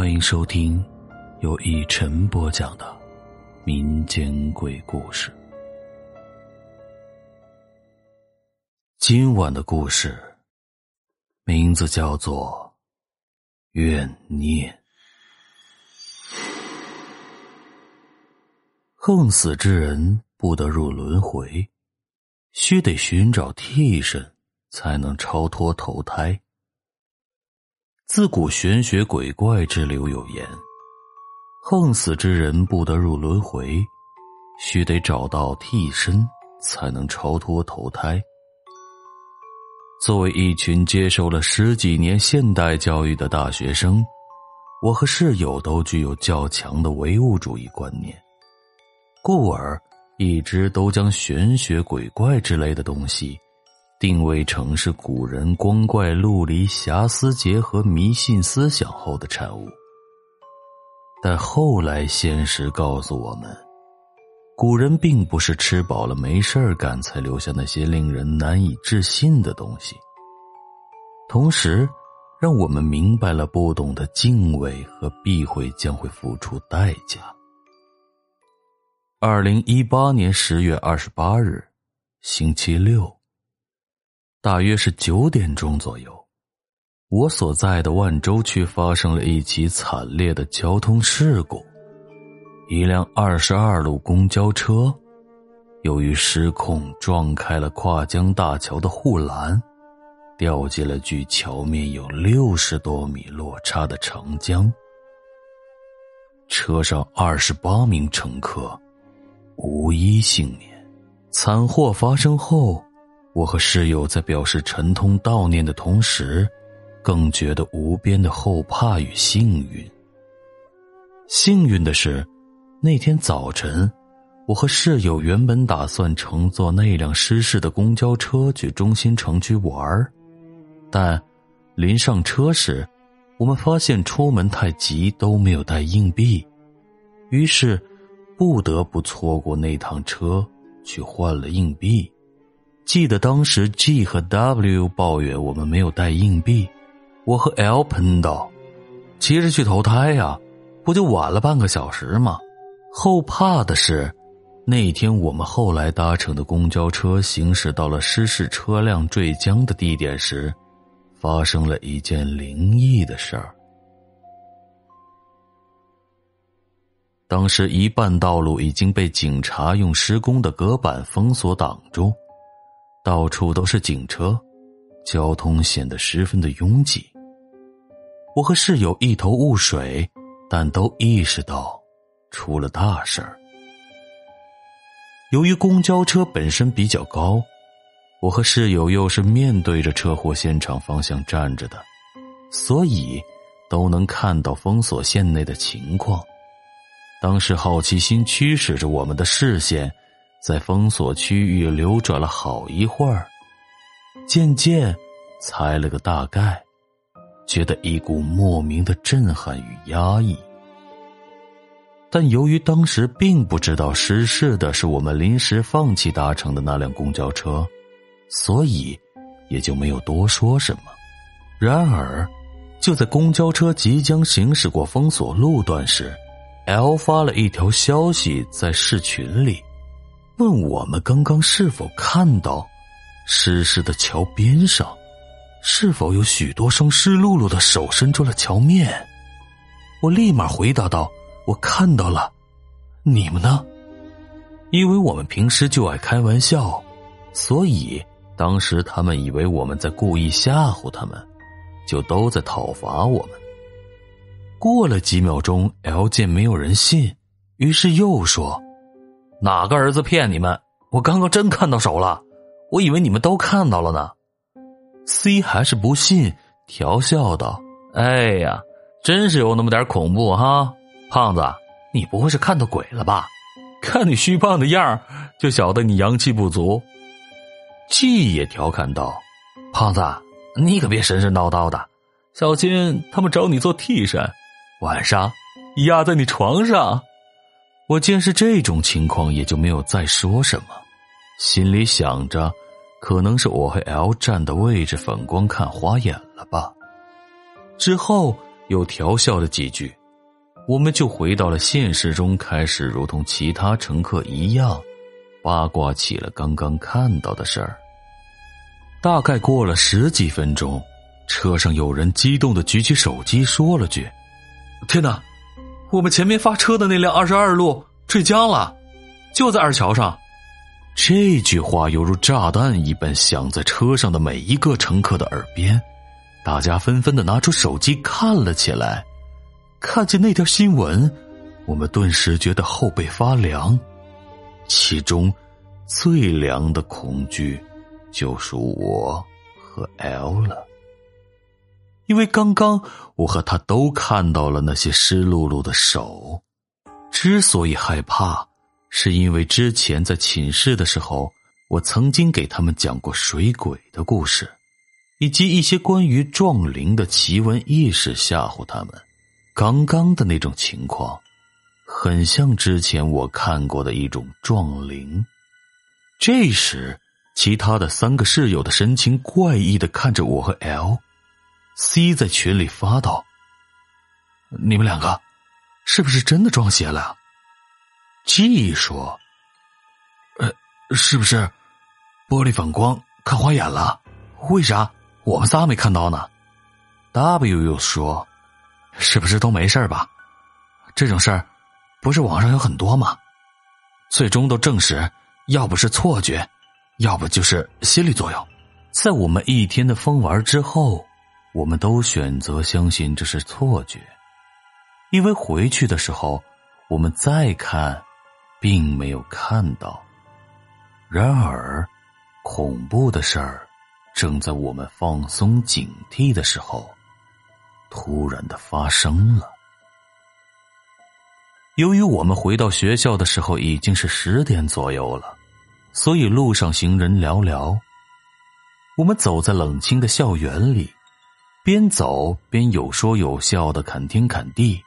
欢迎收听由以晨播讲的民间鬼故事。今晚的故事名字叫做《怨念》。横死之人不得入轮回，须得寻找替身，才能超脱投胎。自古玄学鬼怪之流有言：横死之人不得入轮回，须得找到替身才能超脱投胎。作为一群接受了十几年现代教育的大学生，我和室友都具有较强的唯物主义观念，故而一直都将玄学鬼怪之类的东西。定位成是古人光怪陆离、遐思结合、迷信思想后的产物，但后来现实告诉我们，古人并不是吃饱了没事儿干才留下那些令人难以置信的东西，同时让我们明白了不懂的敬畏和避讳将会付出代价。二零一八年十月二十八日，星期六。大约是九点钟左右，我所在的万州区发生了一起惨烈的交通事故。一辆二十二路公交车，由于失控撞开了跨江大桥的护栏，掉进了距桥面有六十多米落差的长江。车上二十八名乘客无一幸免。惨祸发生后。我和室友在表示沉痛悼念的同时，更觉得无边的后怕与幸运。幸运的是，那天早晨，我和室友原本打算乘坐那辆失事的公交车去中心城区玩但临上车时，我们发现出门太急都没有带硬币，于是不得不错过那趟车去换了硬币。记得当时 G 和 W 抱怨我们没有带硬币，我和 L 喷道：“急着去投胎呀，不就晚了半个小时吗？”后怕的是，那天我们后来搭乘的公交车行驶到了失事车辆坠江的地点时，发生了一件灵异的事儿。当时一半道路已经被警察用施工的隔板封锁挡住。到处都是警车，交通显得十分的拥挤。我和室友一头雾水，但都意识到出了大事儿。由于公交车本身比较高，我和室友又是面对着车祸现场方向站着的，所以都能看到封锁线内的情况。当时好奇心驱使着我们的视线。在封锁区域流转了好一会儿，渐渐猜了个大概，觉得一股莫名的震撼与压抑。但由于当时并不知道失事的是我们临时放弃搭乘的那辆公交车，所以也就没有多说什么。然而，就在公交车即将行驶过封锁路段时，L 发了一条消息在市群里。问我们刚刚是否看到湿湿的桥边上，是否有许多双湿漉漉的手伸出了桥面？我立马回答道：“我看到了。”你们呢？因为我们平时就爱开玩笑，所以当时他们以为我们在故意吓唬他们，就都在讨伐我们。过了几秒钟，L 见没有人信，于是又说。哪个儿子骗你们？我刚刚真看到手了，我以为你们都看到了呢。C 还是不信，调笑道：“哎呀，真是有那么点恐怖哈，胖子，你不会是看到鬼了吧？看你虚胖的样就晓得你阳气不足。”G 也调侃道：“胖子，你可别神神叨叨的，小心他们找你做替身，晚上压在你床上。”我见是这种情况，也就没有再说什么，心里想着，可能是我和 L 站的位置反光看花眼了吧。之后又调笑了几句，我们就回到了现实中，开始如同其他乘客一样八卦起了刚刚看到的事儿。大概过了十几分钟，车上有人激动的举起手机说了句：“天哪，我们前面发车的那辆二十二路坠江了，就在二桥上。”这句话犹如炸弹一般响在车上的每一个乘客的耳边，大家纷纷的拿出手机看了起来。看见那条新闻，我们顿时觉得后背发凉，其中最凉的恐惧就属我和 L 了，因为刚刚我和他都看到了那些湿漉漉的手，之所以害怕。是因为之前在寝室的时候，我曾经给他们讲过水鬼的故事，以及一些关于撞铃的奇闻异事吓唬他们。刚刚的那种情况，很像之前我看过的一种撞铃。这时，其他的三个室友的神情怪异的看着我和 L C 在群里发道：“你们两个，是不是真的撞邪了？” G 说：“呃，是不是玻璃反光看花眼了？为啥我们仨没看到呢？”W 又说：“是不是都没事吧？这种事儿不是网上有很多吗？最终都证实，要不是错觉，要不就是心理作用。在我们一天的疯玩之后，我们都选择相信这是错觉，因为回去的时候，我们再看。”并没有看到。然而，恐怖的事儿正在我们放松警惕的时候，突然的发生了。由于我们回到学校的时候已经是十点左右了，所以路上行人寥寥。我们走在冷清的校园里，边走边有说有笑的侃天侃地。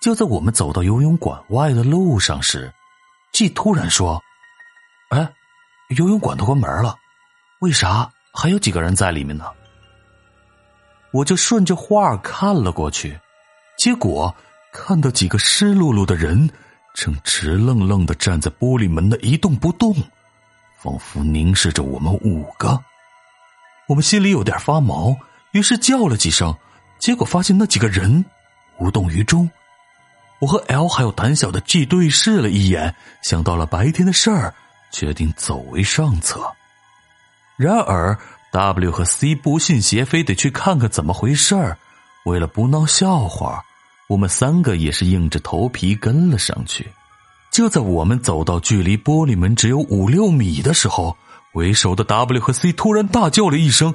就在我们走到游泳馆外的路上时，G 突然说：“哎，游泳馆都关门了，为啥还有几个人在里面呢？”我就顺着画看了过去，结果看到几个湿漉漉的人正直愣愣的站在玻璃门的一动不动，仿佛凝视着我们五个。我们心里有点发毛，于是叫了几声，结果发现那几个人无动于衷。我和 L 还有胆小的 G 对视了一眼，想到了白天的事儿，决定走为上策。然而 W 和 C 不信邪，非得去看看怎么回事儿。为了不闹笑话，我们三个也是硬着头皮跟了上去。就在我们走到距离玻璃门只有五六米的时候，为首的 W 和 C 突然大叫了一声：“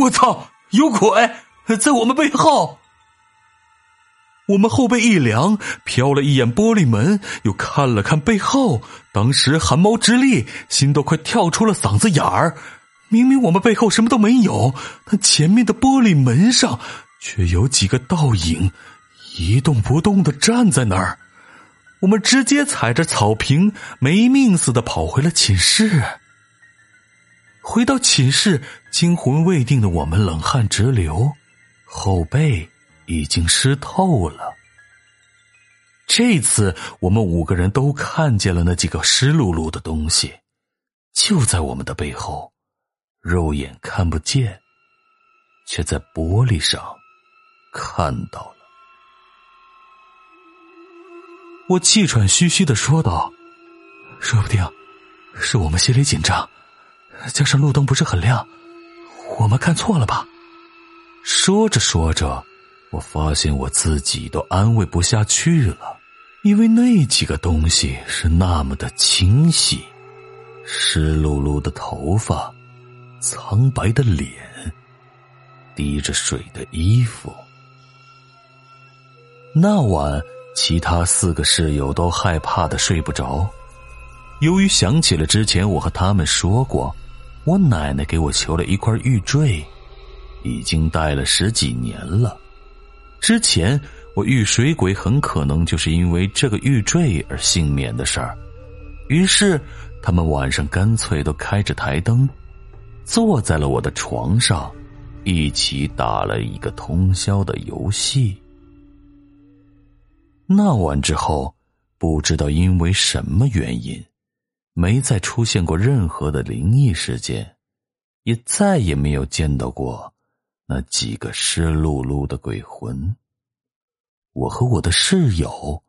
我操，有鬼在我们背后！”我们后背一凉，瞟了一眼玻璃门，又看了看背后，当时汗毛直立，心都快跳出了嗓子眼儿。明明我们背后什么都没有，但前面的玻璃门上却有几个倒影，一动不动的站在那儿。我们直接踩着草坪，没命似的跑回了寝室。回到寝室，惊魂未定的我们冷汗直流，后背。已经湿透了。这次我们五个人都看见了那几个湿漉漉的东西，就在我们的背后，肉眼看不见，却在玻璃上看到了。我气喘吁吁的说道：“说不定是我们心里紧张，加上路灯不是很亮，我们看错了吧？”说着说着。我发现我自己都安慰不下去了，因为那几个东西是那么的清晰，湿漉漉的头发，苍白的脸，滴着水的衣服。那晚，其他四个室友都害怕的睡不着，由于想起了之前我和他们说过，我奶奶给我求了一块玉坠，已经戴了十几年了。之前我遇水鬼，很可能就是因为这个玉坠而幸免的事儿。于是他们晚上干脆都开着台灯，坐在了我的床上，一起打了一个通宵的游戏。那晚之后，不知道因为什么原因，没再出现过任何的灵异事件，也再也没有见到过那几个湿漉漉的鬼魂。我和我的室友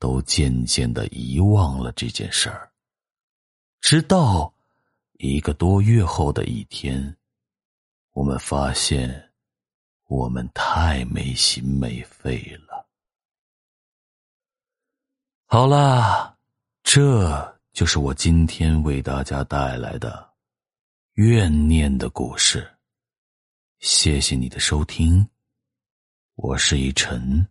都渐渐的遗忘了这件事儿，直到一个多月后的一天，我们发现我们太没心没肺了。好啦，这就是我今天为大家带来的怨念的故事。谢谢你的收听，我是一晨。